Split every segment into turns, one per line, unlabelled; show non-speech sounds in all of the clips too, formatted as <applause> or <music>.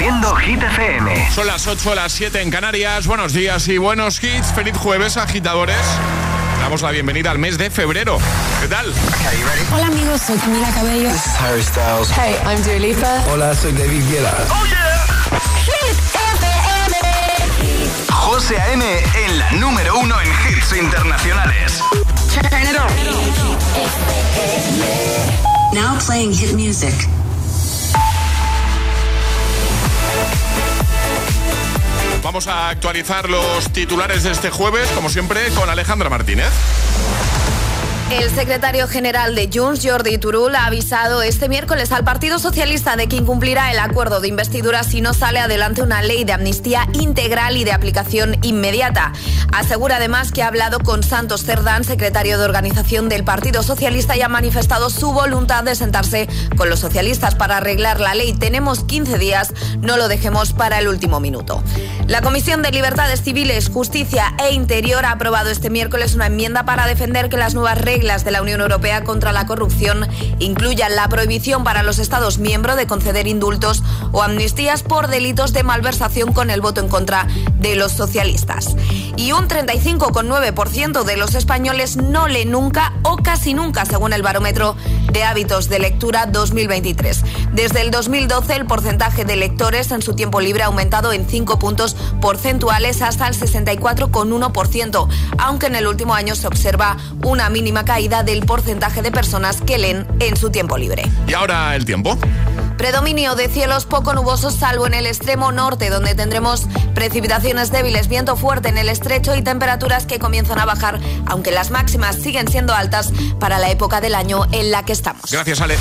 Haciendo Hit FM.
Son las 8 a las 7 en Canarias. Buenos días y buenos hits. Feliz jueves, agitadores. Damos la bienvenida al mes de febrero. ¿Qué tal?
Hola amigos, soy Camila Cabello.
This is Harry Styles.
Hey, I'm Dua Lipa.
Hola, soy David Guetta.
Oh yeah.
Hit FM.
José A.M. en la número uno en hits internacionales.
Turn it on.
Now playing hit music.
Vamos a actualizar los titulares de este jueves, como siempre, con Alejandra Martínez.
El secretario general de Junts, Jordi Turul, ha avisado este miércoles al Partido Socialista de que incumplirá el acuerdo de investidura si no sale adelante una ley de amnistía integral y de aplicación inmediata. Asegura además que ha hablado con Santos Cerdán, secretario de organización del Partido Socialista, y ha manifestado su voluntad de sentarse con los socialistas para arreglar la ley. Tenemos 15 días, no lo dejemos para el último minuto. La Comisión de Libertades Civiles, Justicia e Interior ha aprobado este miércoles una enmienda para defender que las nuevas reglas reglas de la Unión Europea contra la corrupción incluyan la prohibición para los Estados miembros de conceder indultos o amnistías por delitos de malversación con el voto en contra de los socialistas. Y un 35,9% de los españoles no lee nunca o casi nunca, según el barómetro de hábitos de lectura 2023. Desde el 2012, el porcentaje de lectores en su tiempo libre ha aumentado en 5 puntos porcentuales hasta el 64,1%, aunque en el último año se observa una mínima caída del porcentaje de personas que leen en su tiempo libre.
Y ahora el tiempo.
Predominio de cielos poco nubosos salvo en el extremo norte donde tendremos precipitaciones débiles, viento fuerte en el estrecho y temperaturas que comienzan a bajar, aunque las máximas siguen siendo altas para la época del año en la que estamos.
Gracias, Ale.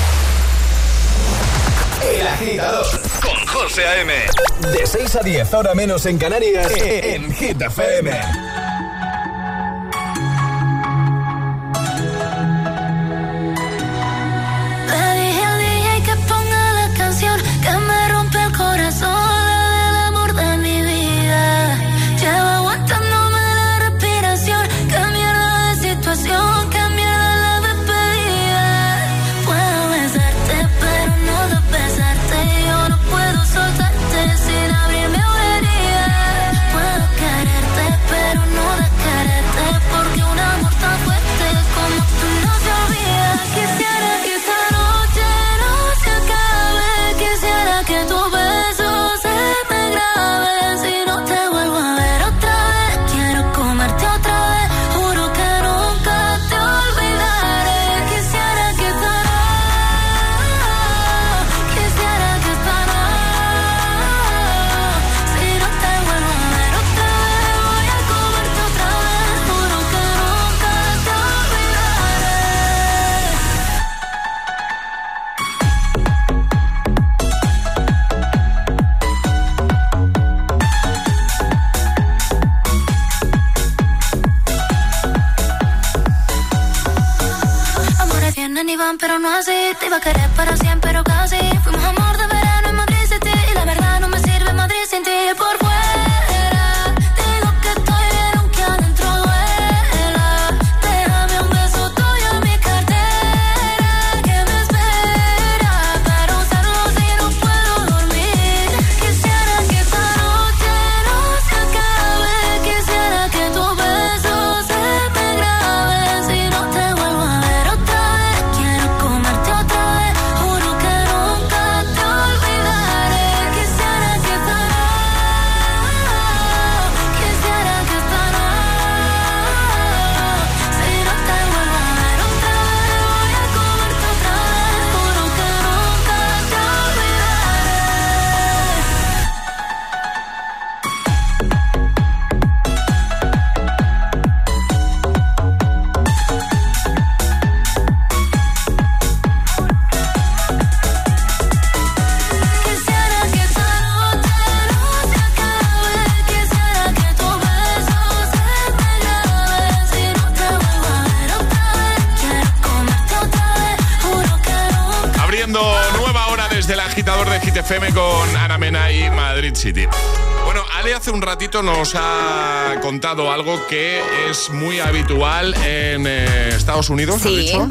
El agitador con José A.M.
De 6 a 10, ahora menos en Canarias, en Hit FM.
FM con Ana Mena y Madrid City. Bueno, Ale hace un ratito nos ha contado algo que es muy habitual en eh, Estados Unidos, ¿has
Sí.
dicho?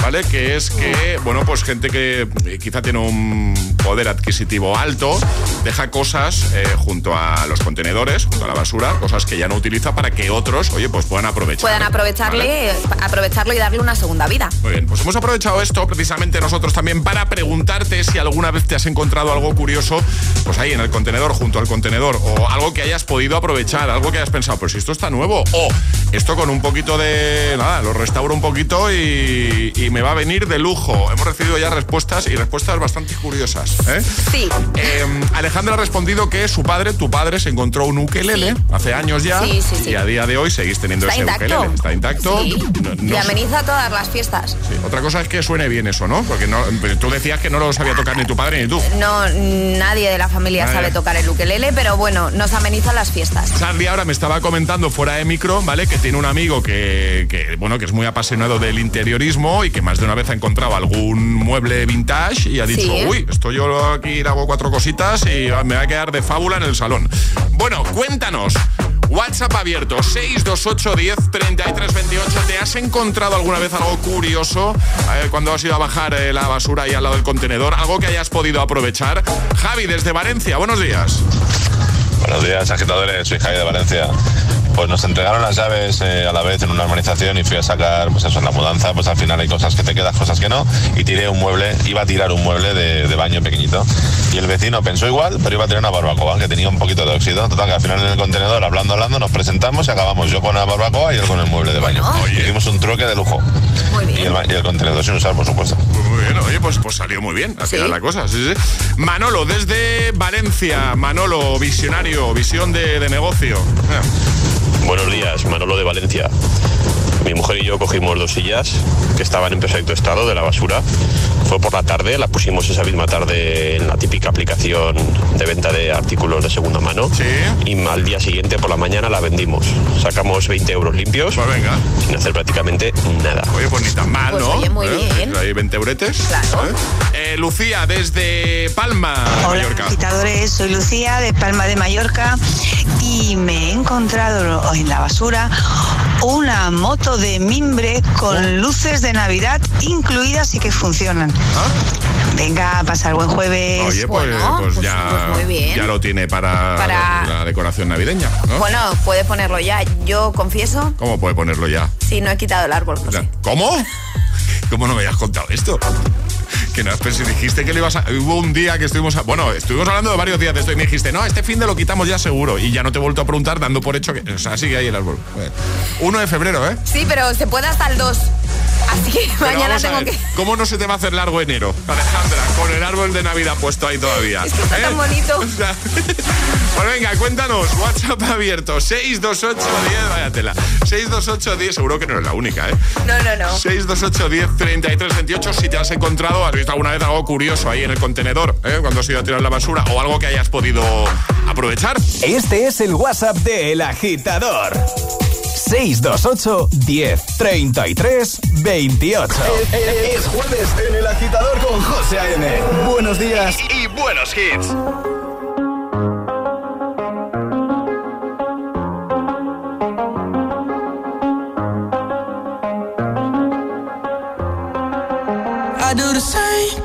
¿vale? Que es que, bueno, pues gente que eh, quizá tiene un poder adquisitivo alto, deja cosas eh, junto a los contenedores, junto a la basura, cosas que ya no utiliza para que otros, oye, pues puedan aprovechar.
Puedan aprovecharle, aprovecharlo y darle una segunda vida.
Muy bien, pues hemos aprovechado esto precisamente nosotros también para preguntarte si alguna vez te has encontrado algo curioso, pues ahí en el contenedor, junto al contenedor, o algo que hayas podido aprovechar, algo que hayas pensado, pues si esto está nuevo, o esto con un poquito de, nada, lo restauro un poquito y, me va a venir de lujo. Hemos recibido ya respuestas y respuestas bastante curiosas. ¿Eh?
Sí.
Em, Alejandra ha respondido que su padre, tu padre, se encontró un ukelele hace años ya
Sí, sí, sí.
y a día de hoy seguís teniendo
Está
ese
intacto.
ukelele. Está intacto. No- no
y
sé-
ameniza todas las fiestas.
sí. Otra cosa es que suene bien eso, ¿no? Porque no, tú decías que no lo sabía tocar ni tu padre ni tú.
No, nadie de la familia sabe tocar el ukelele, pero bueno, nos ameniza las fiestas.
Charlie ahora me estaba comentando fuera de micro, ¿vale? Que tiene un amigo que, que, bueno, que es muy apasionado del interiorismo y que más de una vez ha encontrado algún mueble vintage y ha dicho, uy, esto yo aquí hago cuatro cositas y me va a quedar de fábula en el salón. Bueno, cuéntanos. WhatsApp abierto 628 10 33 28. ¿Te has encontrado alguna vez algo curioso eh, cuando has ido a bajar eh, la basura ahí al lado del contenedor? Algo que hayas podido aprovechar. Javi, desde Valencia, buenos días.
Buenos días, agitadores. Soy Javi de Valencia. Pues nos entregaron las llaves eh, a la vez en una urbanización y fui a sacar, pues eso, en la mudanza, pues al final hay cosas que te quedas, cosas que no. Y tiré un mueble, iba a tirar un mueble de, de baño pequeñito. Y el vecino pensó igual, pero iba a tirar una barbacoa que tenía un poquito de óxido. Total, que al final en el contenedor, hablando, hablando, nos presentamos y acabamos yo con la barbacoa y él con el mueble de baño.
Oye.
Hicimos un truque de lujo.
Muy
Y el,
bien.
y el contenedor sin usar, por supuesto.
Muy bien, oye, pues, pues salió muy bien al
Sí.
final la cosa. Sí, sí. Manolo, desde Valencia. Manolo, visionario, visión de, de negocio. Eh,
Buenos días, Manolo de Valencia. Mi mujer y yo cogimos dos sillas que estaban en perfecto estado de la basura. Fue por la tarde, las pusimos esa misma tarde en la típica aplicación de venta de artículos de segunda mano.
Sí.
Y al día siguiente por la mañana la vendimos. Sacamos 20 euros limpios
Pues venga.
sin hacer prácticamente nada.
Oye, pues ni tan mal,
Pues
¿no?
oye, muy bien.
Ahí 20 euretes.
Claro.
¿eh? Eh, Lucía, desde Palma,
Hola,
Mallorca.
Soy Lucía de Palma de Mallorca y me he encontrado en la basura una moto de mimbre con luces de Navidad incluidas y que funcionan. Venga, pasar buen jueves.
¿Ah? Oye, pues,
Bueno,
pues
pues-
ya,
pues muy bien.
ya lo tiene para,
Para-
la decoración navideña. ¿no?
Bueno, puede ponerlo ya. Yo confieso,
¿Cómo puede ponerlo ya?
si no he quitado el árbol. José.
¿Cómo? <laughs> ¿Cómo no me habías contado esto? Pero si dijiste que lo ibas a... Hubo un día que estuvimos... a- bueno, estuvimos hablando de varios días de esto y me dijiste, no, este fin de lo quitamos ya seguro. Y ya no te he vuelto a preguntar dando por hecho que... O sea, sigue ahí el árbol. Bueno, 1 de febrero, ¿eh?
Sí, pero se puede hasta el 2. Así que
Pero
mañana tengo
ver,
que...
¿Cómo no se te va a hacer largo enero, Alejandra? Con el árbol de Navidad puesto ahí todavía.
Es que está tan bonito.
O sea, bueno, venga, cuéntanos. WhatsApp abierto. 628 10. Vaya tela. 628 10. Seguro que no es la única, ¿eh?
No, no, no.
628 10 33 28 si te has encontrado, has visto alguna vez algo curioso ahí en el contenedor, ¿eh? cuando has ido a tirar la basura o algo que hayas podido aprovechar.
Este es el WhatsApp de El Agitador. 628 10 33 28. Es jueves en El Agitador con José A.M. Buenos días.
Y buenos hits.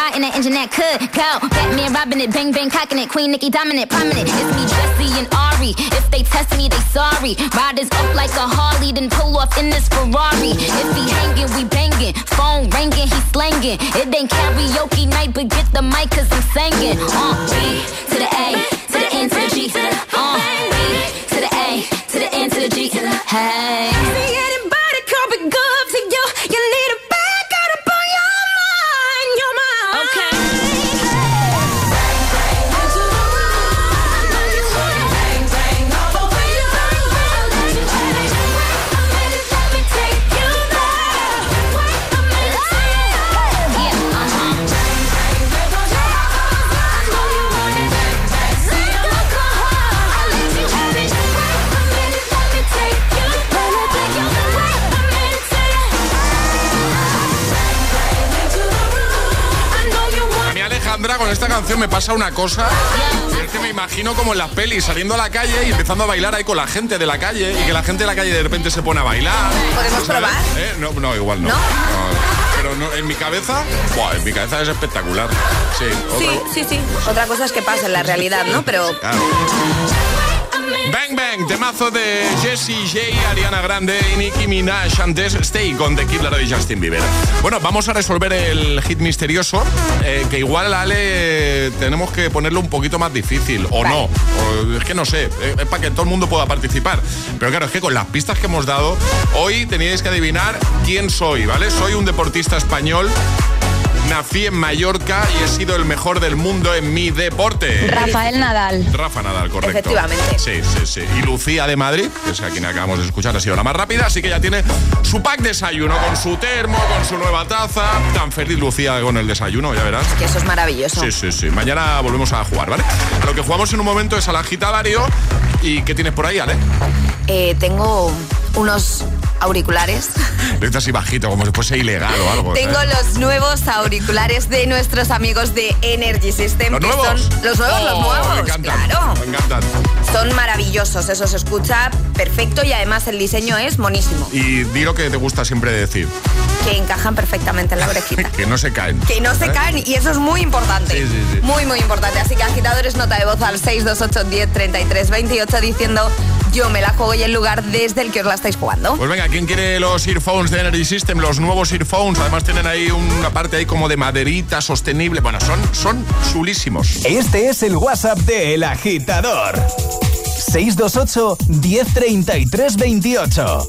ride in that engine that could go. Batman robbing it, bang bang cocking it, Queen Nicki dominant, prominent. It's me, Jesse and Ari. If they test me, they sorry. Riders up like a Harley, then pull off in this Ferrari. If he hanging, we banging. Phone ringing, he slanging. It ain't karaoke night, but get the mic, cause I'm singing. Uh, B to the A, to the N to the G. Uh, B to the A, to the N to the G. Hey.
Canción me pasa una cosa es que me imagino como en las pelis saliendo a la calle y empezando a bailar ahí con la gente de la calle y que la gente de la calle de repente se pone a bailar.
¿Podemos
¿sabes?
probar?
¿Eh? No, no, igual no.
¿No?
pero no, en mi cabeza, en mi cabeza es espectacular. Sí,
Sí, sí, sí. Otra cosa es que pasa en la realidad, ¿no? Pero
Claro. Bang temazo de Jessie J, Ariana Grande y Nicki Minaj antes Stay con The Kid Laroi y Justin Bieber. Bueno, vamos a resolver el hit misterioso, eh, que igual Ale tenemos que ponerlo un poquito más difícil, o no, o- es que no sé, eh, es para que todo el mundo pueda participar. Pero claro, es que con las pistas que hemos dado, hoy teníais que adivinar quién soy, ¿vale? Soy un deportista español. Nací en Mallorca y he sido el mejor del mundo en mi deporte.
Rafael Nadal.
Rafa Nadal, correcto.
Efectivamente.
Sí, sí, sí. Y Lucía de Madrid, que es a quien acabamos de escuchar, ha sido la más rápida, así que ya tiene su pack desayuno con su termo, con su nueva taza. Tan feliz Lucía con el desayuno, ya verás.
que eso es maravilloso.
Sí, sí, sí. Mañana volvemos a jugar, ¿vale? Lo que jugamos en un momento es al agitadario. ¿Y qué tienes por ahí, Ale?
Eh, tengo unos auriculares.
Lo hizo así bajito, como si fuese ilegal o algo.
Tengo
¿sabes?
los nuevos auriculares de nuestros amigos de Energy System.
¿Los
que
nuevos?
Son los nuevos, los
Oh,
nuevos.
Me encantan.
Claro.
Me encantan.
Son maravillosos, eso se escucha perfecto y además el diseño es monísimo.
Y di lo que te gusta siempre decir,
Que encajan perfectamente en la orejita. <laughs>
que no se caen.
Que no se
¿Eh?
caen y eso es muy importante.
Sí, sí, sí.
Muy, muy importante. Así que agitadores, nota de voz al 628 10 33 28 diciendo yo me la juego y el lugar desde el que os la estáis jugando.
Pues venga, ¿quién quiere los earphones de Energy System? Los nuevos earphones. Además tienen ahí una parte ahí como de maderita sostenible. Bueno, son, son chulísimos.
Este es el WhatsApp de El Agitador. 628 1033 28.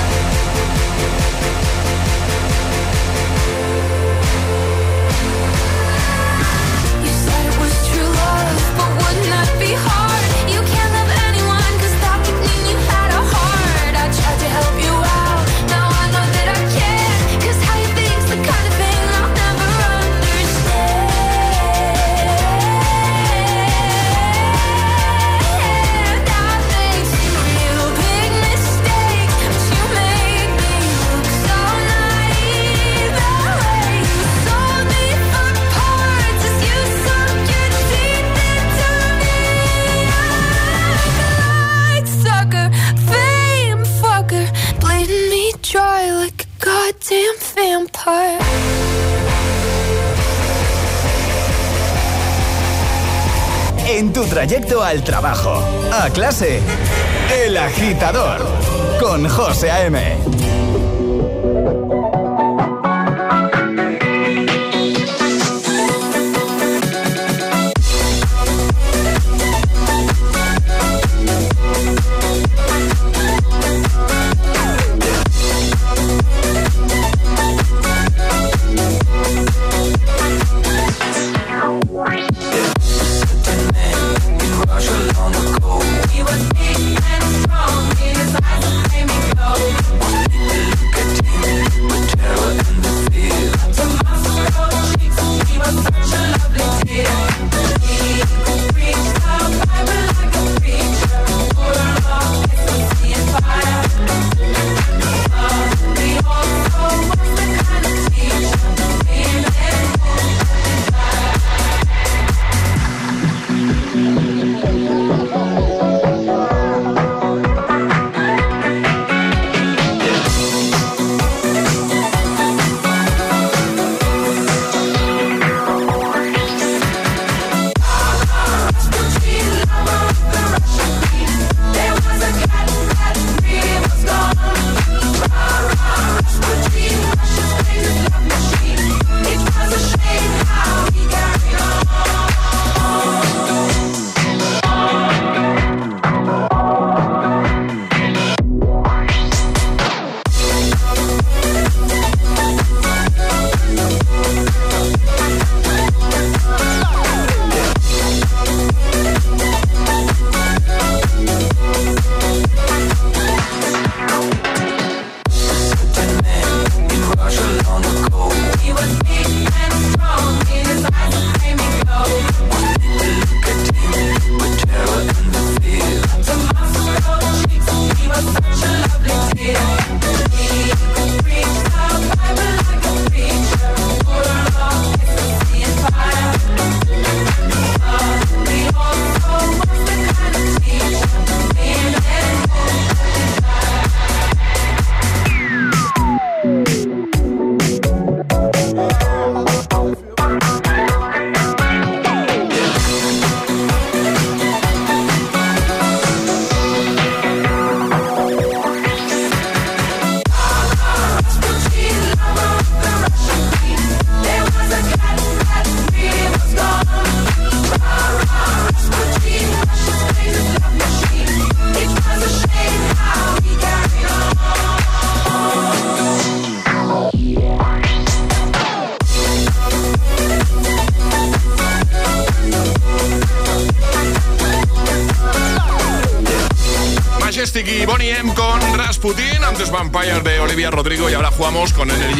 En tu trayecto al trabajo, a clase, El Agitador, con José A.M.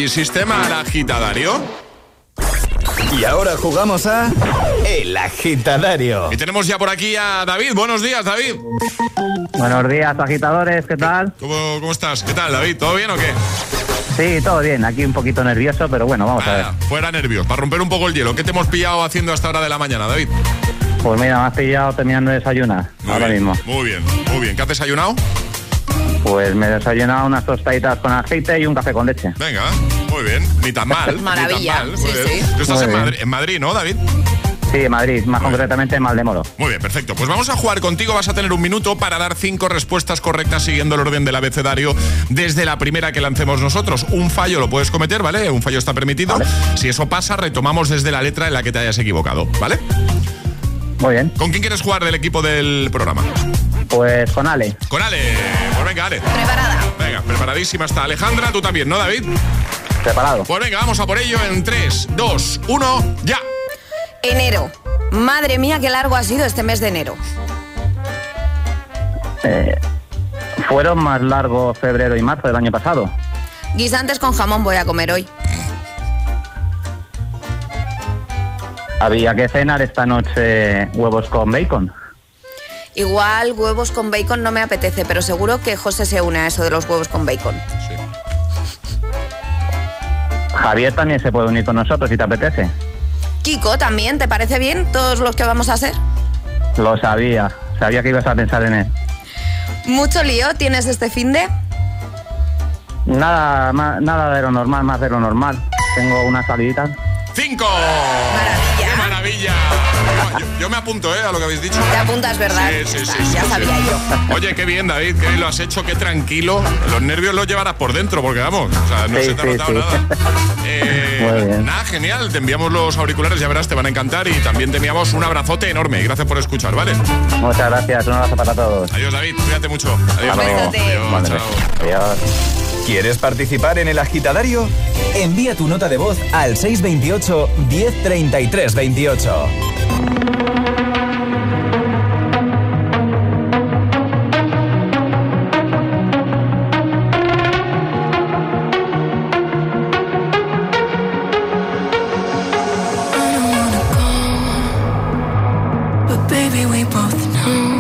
Energy System al agitadario.
Y ahora jugamos a El Agitadario.
Y tenemos ya por aquí a David. Buenos días, David.
Buenos días, agitadores, ¿qué tal?
¿Cómo, cómo estás? ¿Qué tal, David? ¿Todo bien o qué?
Sí, todo bien, aquí un poquito nervioso, pero bueno, vamos a ver.
Ah, fuera nervios, para romper un poco el hielo. ¿Qué te hemos pillado haciendo a esta hora de la mañana, David?
Pues mira, me has pillado terminando de desayunar,
Muy
ahora
bien,
mismo.
Muy bien, muy bien. ¿Qué has desayunado?
Pues me he desayunado unas tostaditas con aceite y un café con leche.
Venga, muy bien. Ni tan <laughs> mal.
Maravilla,
Ni tan mal. Muy
sí.
Tú estás
Muy
en. Madrid, en Madrid, ¿no, David?
Sí, en Madrid, más concretamente en Maldemoro.
Muy bien, perfecto. Pues vamos a jugar contigo. Vas a tener un minuto para dar cinco respuestas correctas siguiendo el orden del abecedario desde la primera que lancemos nosotros. Un fallo lo puedes cometer, ¿vale? Un fallo está permitido. Si eso pasa, retomamos desde la letra en la que te hayas equivocado, ¿vale?
Muy bien.
¿Con quién quieres jugar del equipo del programa?
Pues con Ale.
Con Ale. Pues venga, Ale.
Preparada.
Venga, preparadísima está Alejandra. Tú también, ¿no, David?
Preparado.
Pues venga, vamos a por ello en 3, 2, 1, ya.
Enero. Madre mía, qué largo ha sido este mes de enero.
Eh, fueron más largos febrero y marzo del año pasado.
Guisantes con jamón voy a comer hoy.
Había que cenar esta noche huevos con bacon.
Igual huevos con bacon no me apetece, pero seguro que José se une a eso de los huevos con bacon.
Javier también se puede unir con nosotros si te apetece.
Kiko, ¿también? ¿Te parece bien todos los que vamos a hacer?
Lo sabía. Sabía que ibas a pensar en él.
¿Mucho lío tienes este fin de?
Nada, nada de lo normal, más de lo normal. Tengo una salidita.
¡Cinco! ¡Qué maravilla! Yo, yo me apunto, ¿eh? A lo que habéis dicho.
Te apuntas, ¿verdad?
Sí, sí, sí.
Ah,
sí,
ya
sí.
sabía yo.
Oye, qué bien, David, que lo has hecho, qué tranquilo. Los nervios los llevarás por dentro, porque vamos, o sea, no
Sí,
se te ha notado
sí.
nada. <laughs> Eh, nada, genial. Te enviamos los auriculares, ya verás, te van a encantar. Y también te enviamos un abrazote enorme. Y gracias por escuchar, ¿vale?
Muchas gracias. Un abrazo para todos.
Adiós, David. Cuídate mucho. Adiós. Adiós,
Vale.
chao.
Adiós.
¿Quieres participar en el agitadario? Envía tu nota de voz al 628 1033 28.
But baby, we both know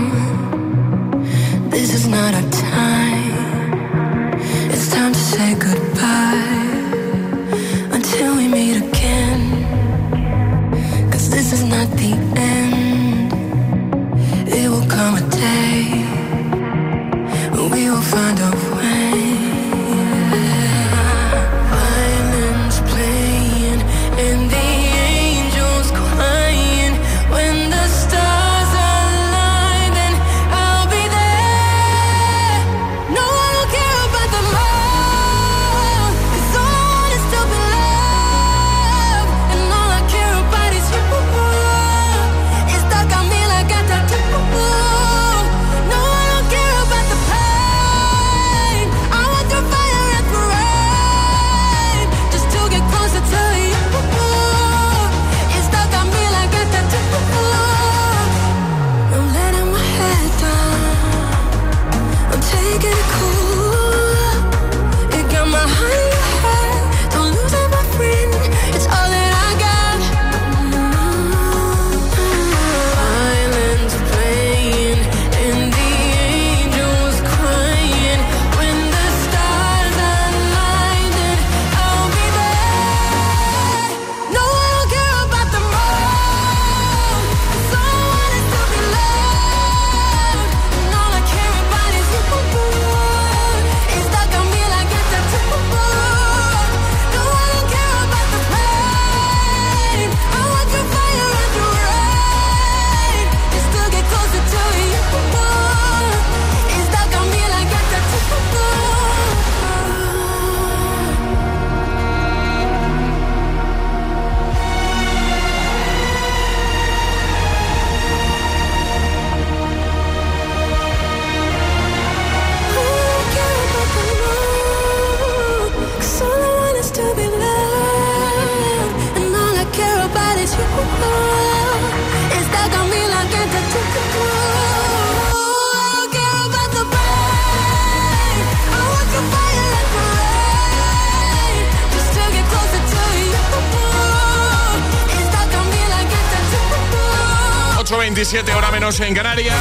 en Canarias.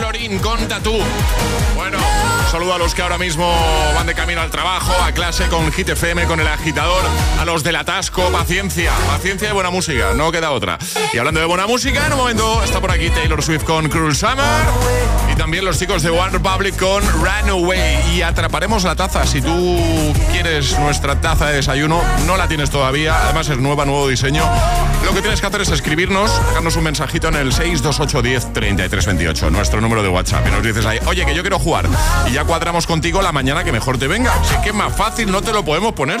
Lorín, conta tú. Bueno, saludo a los que ahora mismo van de camino al trabajo, a clase con Hit FM, con el agitador, a los del atasco, paciencia, paciencia y buena música, no queda otra. Y hablando de buena música, en un momento está por aquí Taylor Swift con Cruel Summer también los chicos de One Republic con Runaway. Y atraparemos la taza. Si tú quieres nuestra taza de desayuno, no la tienes todavía, además es nueva, nuevo diseño. Lo que tienes que hacer es escribirnos, dejarnos un mensajito en el 628 10 33 28, nuestro número de WhatsApp. Y nos dices ahí, oye, que yo quiero jugar. Y ya cuadramos contigo la mañana que mejor te venga. Así que más fácil, no te lo podemos poner.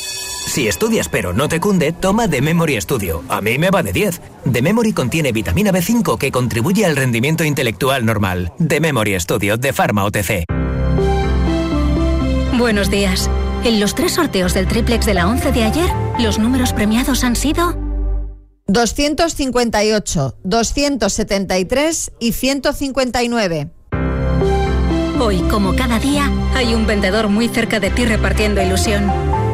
Si estudias pero no te cunde, toma The Memory Studio. A mí me va de 10. The Memory contiene vitamina B5 que contribuye al rendimiento intelectual normal. The Memory Studio de Pharma OTC.
Buenos días. En los tres sorteos del triplex de la 11 de ayer, los números premiados han sido
258, 273 y 159.
Hoy, como cada día, hay un vendedor muy cerca de ti repartiendo ilusión.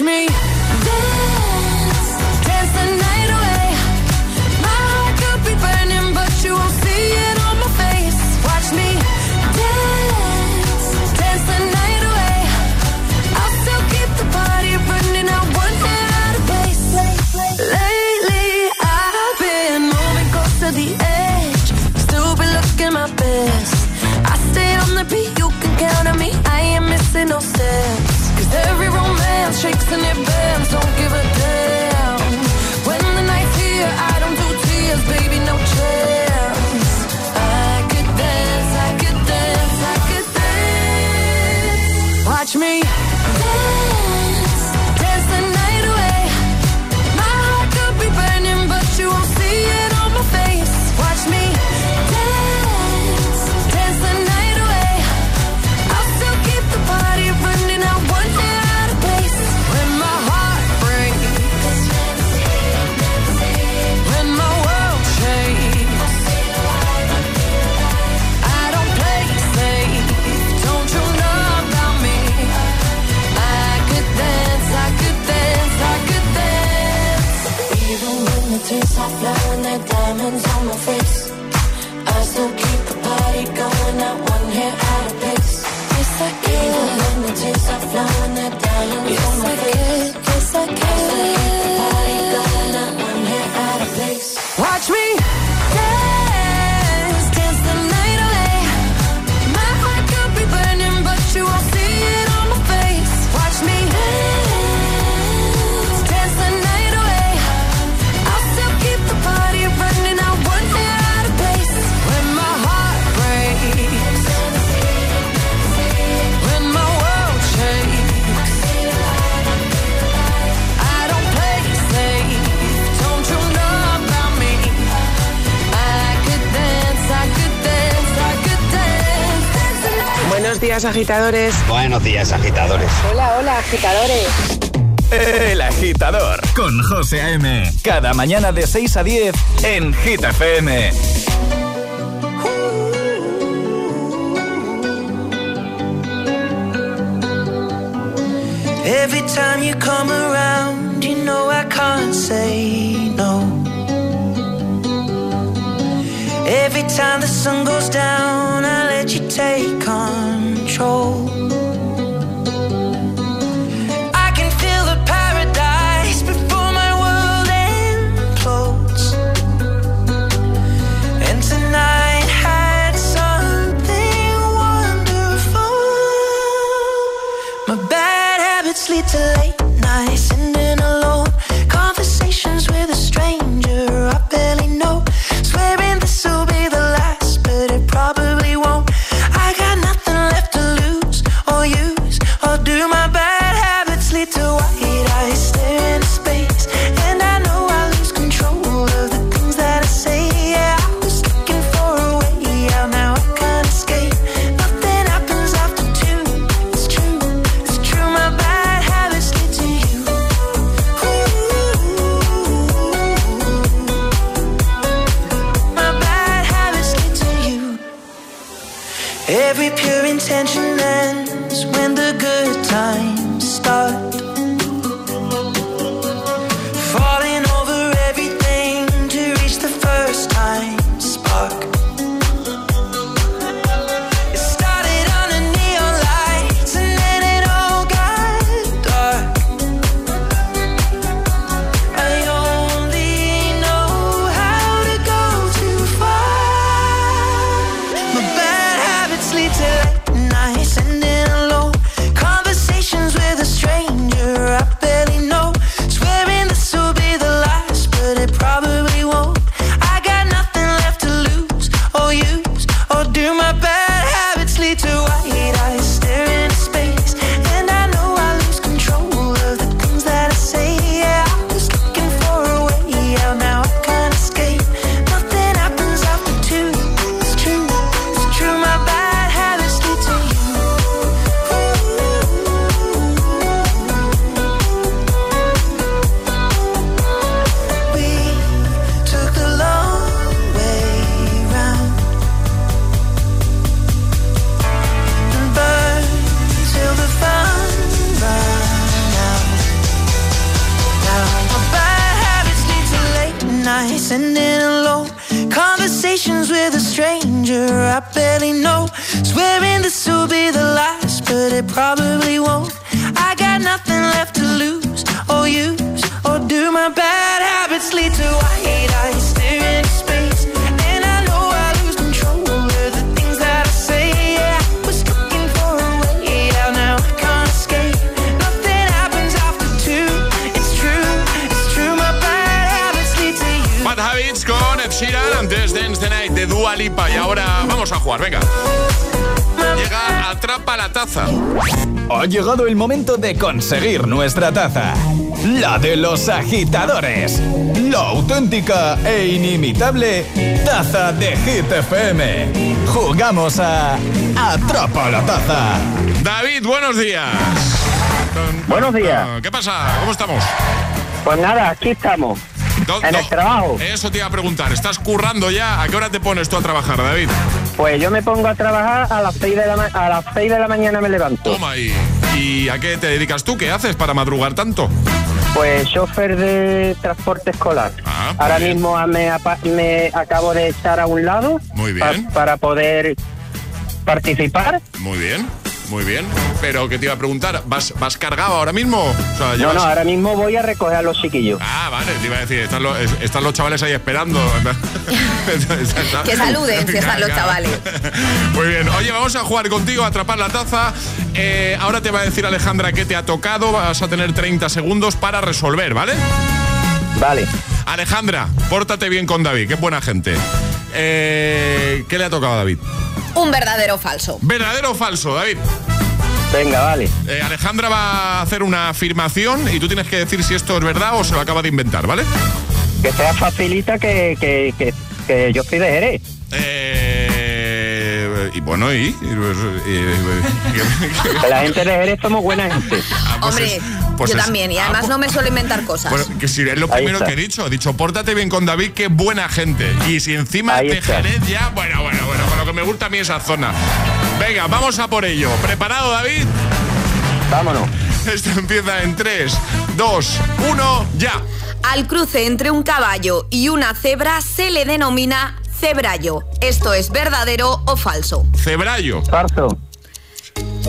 Watch me
días, agitadores.
Buenos días, agitadores.
Hola, hola, agitadores.
El agitador con José A.M. Cada mañana de 6 a 10 en Hit FM.
Every time you come around, you know I can't say no. Every time the sun goes down, I let you take control.
Nuestra taza. La de los agitadores. La auténtica e inimitable taza de Hit FM. Jugamos a Atrapa la taza.
David, buenos días.
Buenos días.
¿Qué pasa? ¿Cómo estamos?
Pues nada, aquí estamos.
Do-
En el trabajo.
Eso te iba a preguntar. ¿Estás currando ya? ¿A qué hora te pones tú a trabajar, David?
Pues yo me pongo a trabajar a las 6 de la, ma- a las 6 de la mañana me levanto.
Toma ahí. ¿Y a qué te dedicas tú? ¿Qué haces para madrugar tanto?
Pues chofer de transporte escolar.
Ah,
Ahora
bien.
mismo me, acabo de echar a un lado
Muy
pa-
bien.
para poder participar.
Muy bien, muy bien. Pero que te iba a preguntar, ¿vas, vas cargado ahora mismo? O sea,
No,
llevas-
no, ahora mismo voy a recoger a los chiquillos.
Ah, vale, te iba a decir, están los, es- están los chavales ahí esperando. <laughs> <laughs>
Que saluden si están los chavales. <laughs>
Muy bien, oye, vamos a jugar contigo, a atrapar la taza. Eh, ahora te va a decir Alejandra qué te ha tocado, vas a tener 30 segundos para resolver, ¿vale?
Vale.
Alejandra, pórtate bien con David, que es buena gente. Eh, ¿Qué le ha tocado a David?
Un verdadero o falso.
¿Verdadero o falso, David?
Venga, vale.
Eh, Alejandra va a hacer una afirmación y tú tienes que decir si esto es verdad o se lo acaba de inventar, ¿vale?
Que sea facilita que, que, que, que yo soy de Jerez.
Eh, y bueno, y... y, pues, y-
Que la gente de Jerez somos buena gente.
Hombre,
pues
yo
es-
también, y además no me suelo inventar cosas.
Que si es lo primero que he dicho. He dicho, pórtate bien con David, que buena gente. Y si encima
Ahí
te
está.
Jerez ya, bueno, bueno, bueno, con lo que me gusta a mí esa zona. Venga, vamos a por ello. ¿Preparado, David?
Vámonos. <laughs>
Esto empieza en 3, 2, 1, ya.
Al cruce entre un caballo y una cebra se le denomina cebrallo. ¿Esto es verdadero o falso?
Cebrallo.
Falso.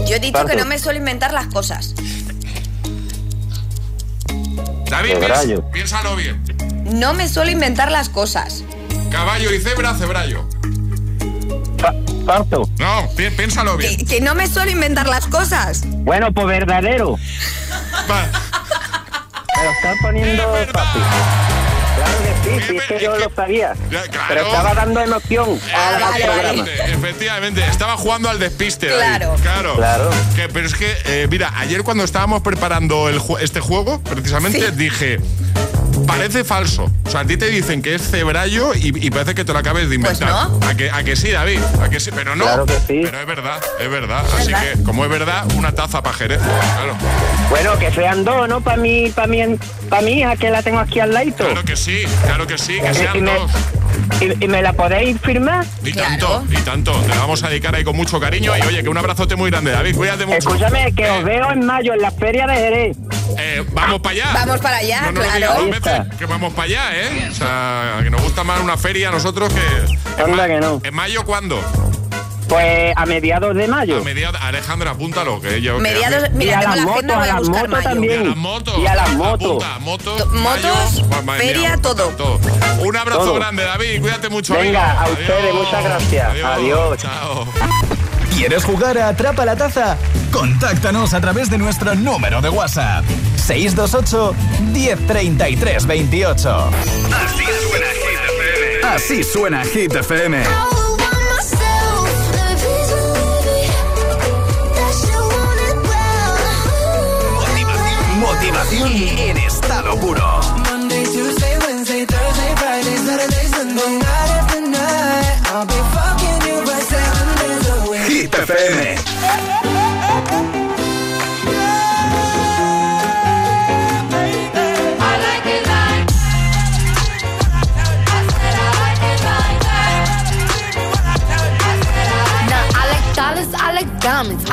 Yo he dicho que no me suelo inventar las cosas.
David, piénsalo bien.
No me suelo inventar las cosas.
Caballo y cebra, cebrallo.
Fa- falso.
No, pi- piénsalo bien.
Que, que no me suelo inventar las cosas.
Bueno, pues verdadero.
Va.
Me lo están poniendo fácil. Sí, sí, es que yo lo sabía.
Ya, claro.
Pero estaba dando emoción
Ah,
al
vale,
programa.
Efectivamente, efectivamente, estaba jugando al despiste. David.
Claro.
claro.
Claro.
Que, pero es que, eh, mira, ayer cuando estábamos preparando el este juego, precisamente
Sí.
dije. Parece falso. O sea, a ti te dicen que es cebrallo y, y parece que te lo acabes de
Pues
inventar.
no.
¿A, que, a que sí, David? ¿A que sí? Pero no.
Claro que sí.
Pero es verdad, es verdad. Así
verdad.
que, como es verdad, una taza para Jerez. Claro.
Bueno, que sean dos, ¿no? Para mí, para mí, para mi hija que la tengo aquí al ladito.
Claro que sí, claro que sí, que
y,
sean dos.
Y- y me la podéis firmar?
Y
Claro.
tanto, y tanto. Te la vamos a dedicar ahí con mucho cariño. Y oye, que un abrazote muy grande, David. Cuídate mucho.
Escúchame, que
Eh,
os veo en mayo en la feria de Jerez.
Eh, vamos para allá.
Vamos para allá,
no nos lo
claro.
digas dos
Ahí
veces,
está.
que vamos para allá, ¿eh? O sea, que nos gusta más una feria a nosotros que.
Anda
ma-
que no.
¿En mayo cuándo?
Pues a mediados de mayo.
A mediados. Alejandra, apúntalo, que yo. que
Mediados,
hace-
Y
mira,
a
tengo
las motos,
voy
a
a
las
buscar
motos
mayo.
Y
también.
a las motos.
Y a las motos.
Motos.
Feria,
mía,
todo.
Un abrazo
Todo.
grande, David. Cuídate mucho.
Venga,
amigo.
a ustedes,
Adiós.
muchas gracias. Adiós.
Chao.
¿Quieres jugar a Atrapa la Taza? Contáctanos a través de nuestro número de WhatsApp. 628 1033 28.
Así suena Hit FM.
Así suena Hit FM.
Unique.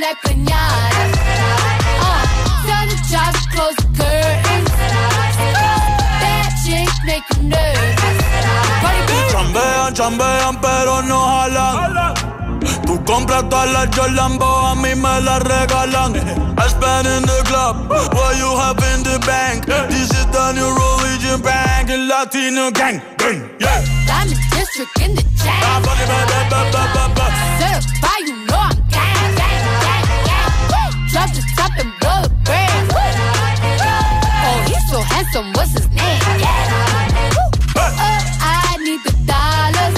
Like pinata. Uh, tell the job close the curtains. Bad chick make you nervous.
Chambean, chambean, pero no jalan. Tú compras todas las Jolambo, a mí me las regalan. I spend in the club, what you have in the bank. This is the new religion bank, and Latino gang, gang, yeah.
Diamond district in the chain. Oh, he's so handsome, what's his name? Uh, I need the dollars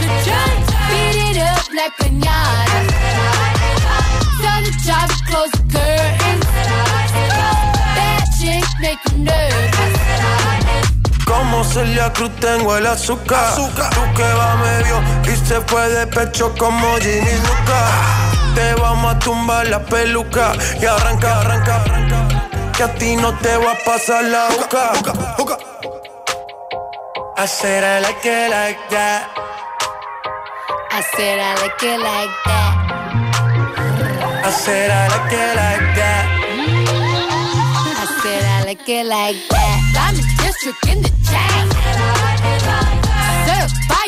to beat it up like pinata. Job to close the curtains. Bad chick make you nervous.
Como Celia Cruz tengo el azúcar. Tú que va medio y se fue de pecho como Ginny Luca. Vamos a tumbar la peluca y arranca, arranca, arranca. Que a ti no te va a pasar la boca. I said I like it like that.
I
said I like it like that.
I said I like it like that.
I said I like it like that. I'm district in the chain. Certified,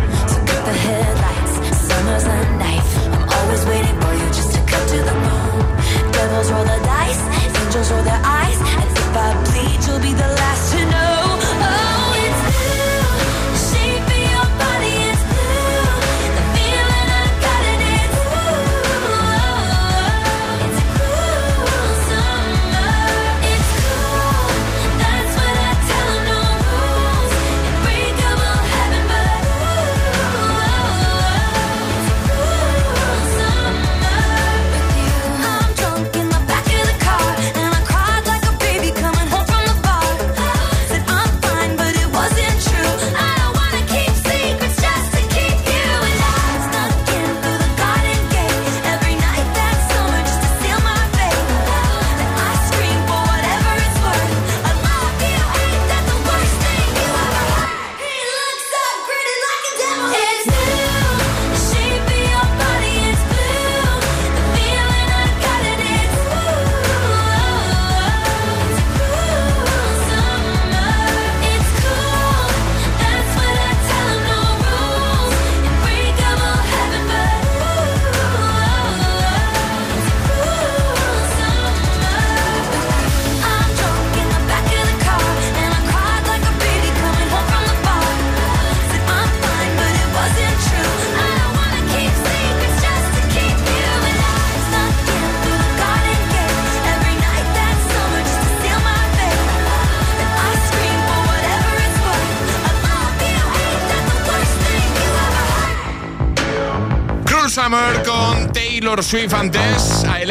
Swift antes, I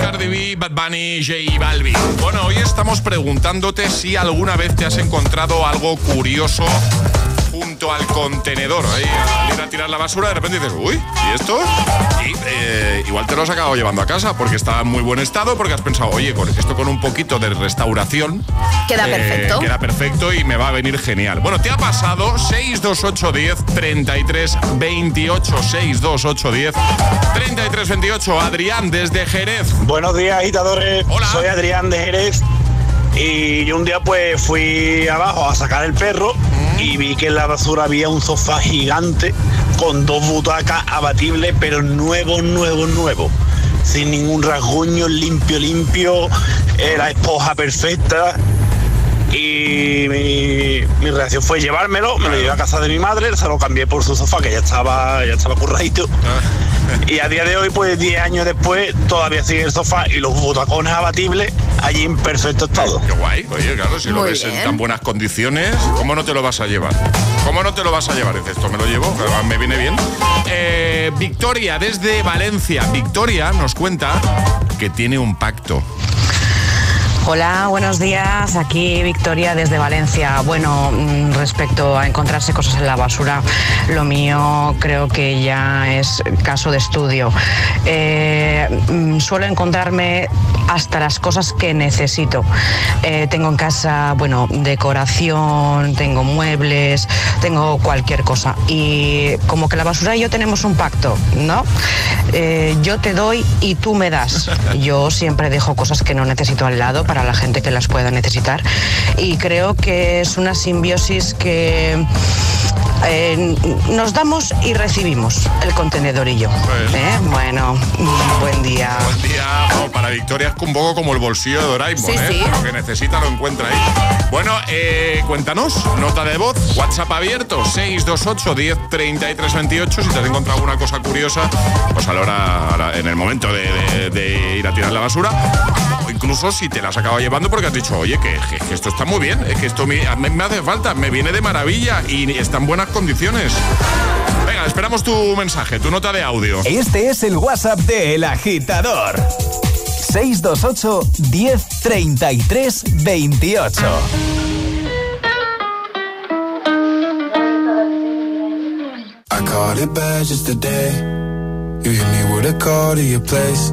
Cardi B, Bad Bunny, J Balvin. Bueno, hoy estamos preguntándote si alguna vez te has encontrado algo curioso junto al contenedor. Ahí, a tirar la basura, de repente dices, uy, ¿y esto? Y eh, igual te lo has acabado llevando a casa porque está en muy buen estado, porque has pensado, oye, con esto con un poquito de restauración.
Queda
eh,
perfecto.
Queda perfecto y me va a venir genial. Bueno, te ha pasado 62810 33 28 62810 33 28. Adrián desde Jerez.
Buenos días, agitadores. Soy Adrián de Jerez. Y yo un día pues fui abajo a sacar el perro y vi que en la basura había un sofá gigante con dos butacas abatibles, pero nuevo, nuevo, nuevo. Sin ningún rasguño, limpio, limpio. la esposa perfecta. Y mi, mi reacción fue llevármelo, me lo llevé a casa de mi madre, se lo cambié por su sofá, que ya estaba, ya estaba curradito. Y a día de hoy, pues 10 años después, todavía sigue el sofá y los butacones abatibles allí en perfecto estado.
Qué guay. Oye, claro, si lo
Muy
ves en
bien.
tan buenas condiciones, ¿cómo no te lo vas a llevar? ¿Cómo no te lo vas a llevar? Dices, esto me lo llevo, me viene bien. Eh, Victoria, desde Valencia. Victoria nos cuenta que tiene un pacto.
Hola, buenos días. Aquí Victoria desde Valencia. Bueno, mm, respecto a encontrarse cosas en la basura, lo mío creo que ya es caso de estudio. Eh, mm, suelo encontrarme hasta las cosas que necesito. Eh, tengo en casa, bueno, decoración, tengo muebles, tengo cualquier cosa. Y como que la basura y yo tenemos un pacto, ¿no? Eh, yo te doy y tú me das. <laughs> Yo siempre dejo cosas que no necesito al lado para la gente que las pueda necesitar. Y creo que es una simbiosis que eh, nos damos y recibimos el contenedor y yo. ¿Eh? Bueno, buen día.
Buen día. Bueno, para Victoria es un poco como el bolsillo de Doraemon,
Sí,
¿eh?
sí.
Lo que necesita lo encuentra ahí. Bueno, eh, cuéntanos, nota de voz, WhatsApp abierto, 628 10 33 28. Si te has encontrado alguna cosa curiosa, pues a la hora, a la- en el momento de, de- de ir a tirar la basura. Incluso si te la has acabado llevando porque has dicho, oye, que, esto está muy bien, es que esto me, hace falta, me viene de maravilla y está en buenas condiciones. Venga, esperamos tu mensaje, tu nota de audio.
Este es el WhatsApp de El Agitador. 628 10 33 28.
I caught it bad just today. You hit me with a call to your place.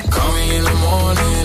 In the morning,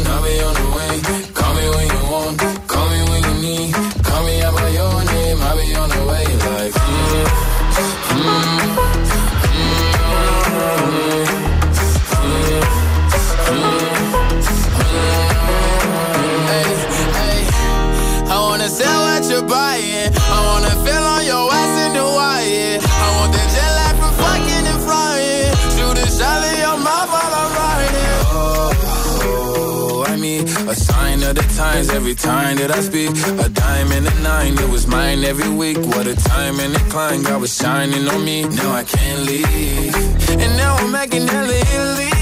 of every time that I speak. A dime and a nine, it was mine every week. What a time and a climb, God was shining on me. Now I can't leave. And now I'm making hella Italy.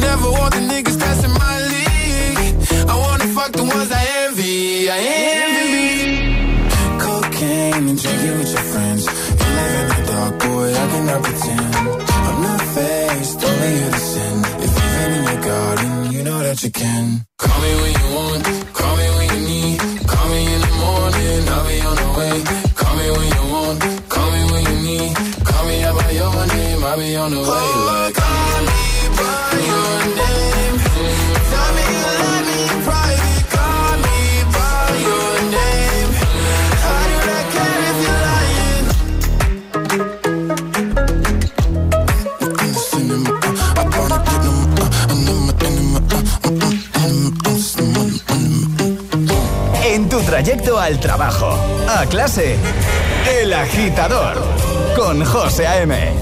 Never want the niggas in my league. I wanna fuck the ones I envy. I envy. Cocaine and drinking with your friends. You live in the dark, boy, I cannot pretend. I'm not faced, only here to sin. If you've in your garden, you know that you can.
En tu trayecto al trabajo, a clase, El Agitador, con José A.M.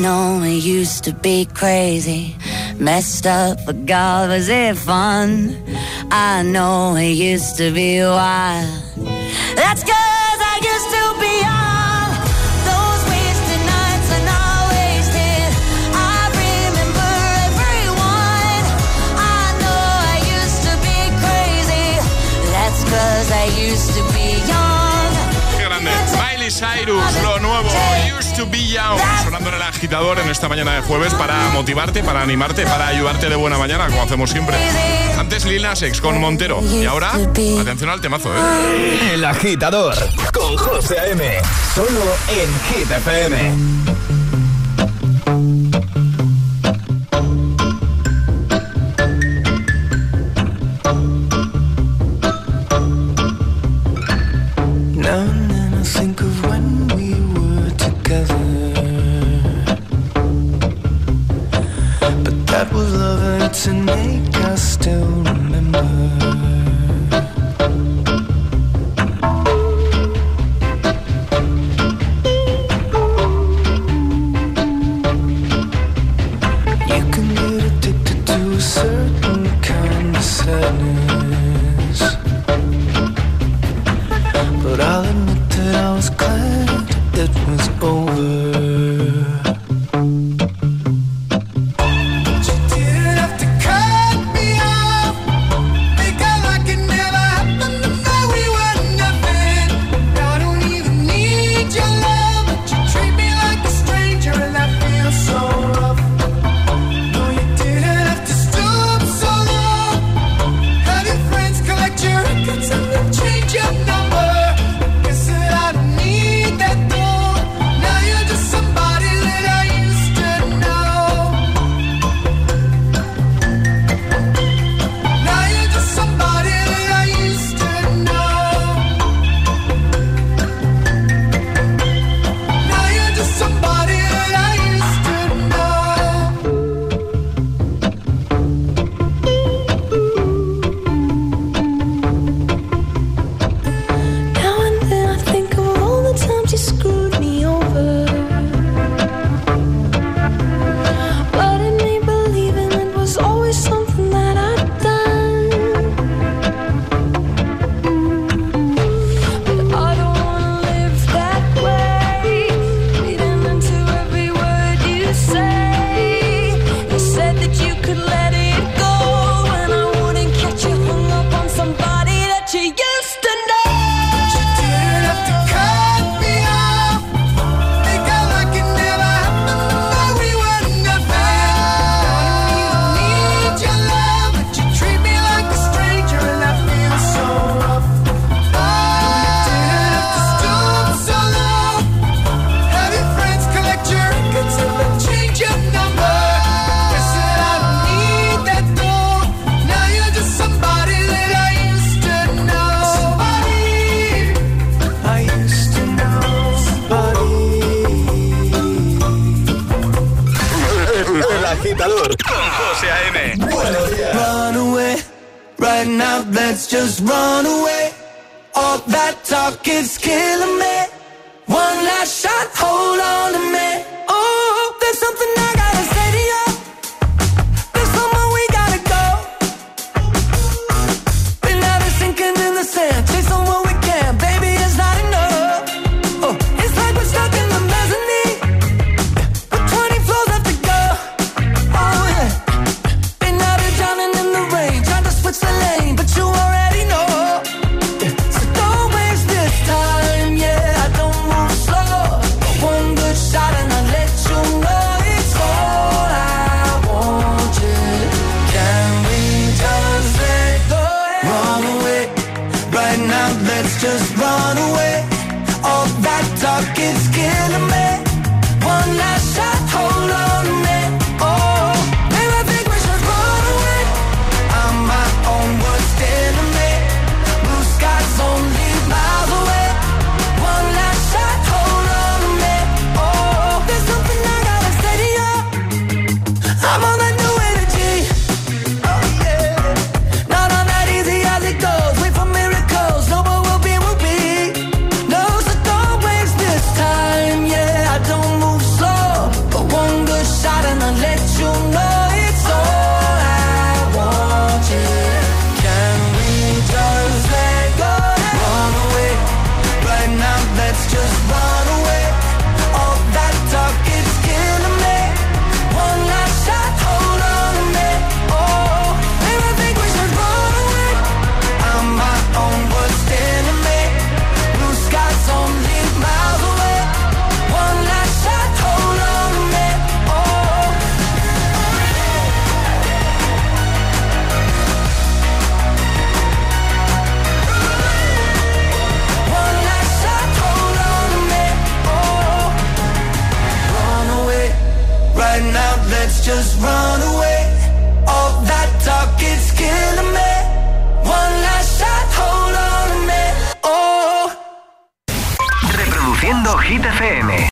know we used to be crazy. Messed up, but God, was it fun? I know we used to be wild. Let's go! to.
Sonando en el agitador en esta mañana de jueves para motivarte, para animarte, para ayudarte de buena mañana, como hacemos siempre. Antes Lila Sex con Montero. Y ahora, atención al temazo, ¿eh?
El agitador con José M. Solo en
GTPM.